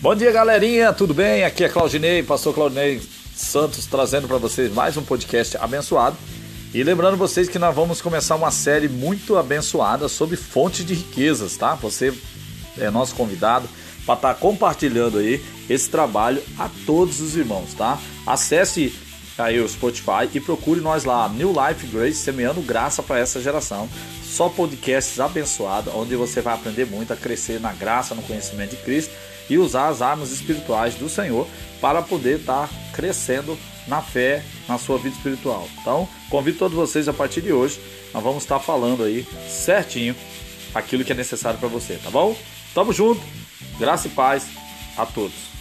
Bom dia, galerinha, tudo bem? Aqui é Claudinei, pastor Claudinei Santos, trazendo para vocês mais um podcast abençoado. E lembrando vocês que nós vamos começar uma série muito abençoada sobre fontes de riquezas, tá? Você é nosso convidado para estar tá compartilhando aí esse trabalho a todos os irmãos, tá? Acesse aí o Spotify e procure nós lá, New Life Grace, semeando graça para essa geração. Só podcasts abençoados, onde você vai aprender muito a crescer na graça, no conhecimento de Cristo e usar as armas espirituais do Senhor para poder estar tá crescendo na fé, na sua vida espiritual. Então, convido todos vocês a partir de hoje, nós vamos estar falando aí certinho aquilo que é necessário para você, tá bom? Tamo junto, graça e paz a todos.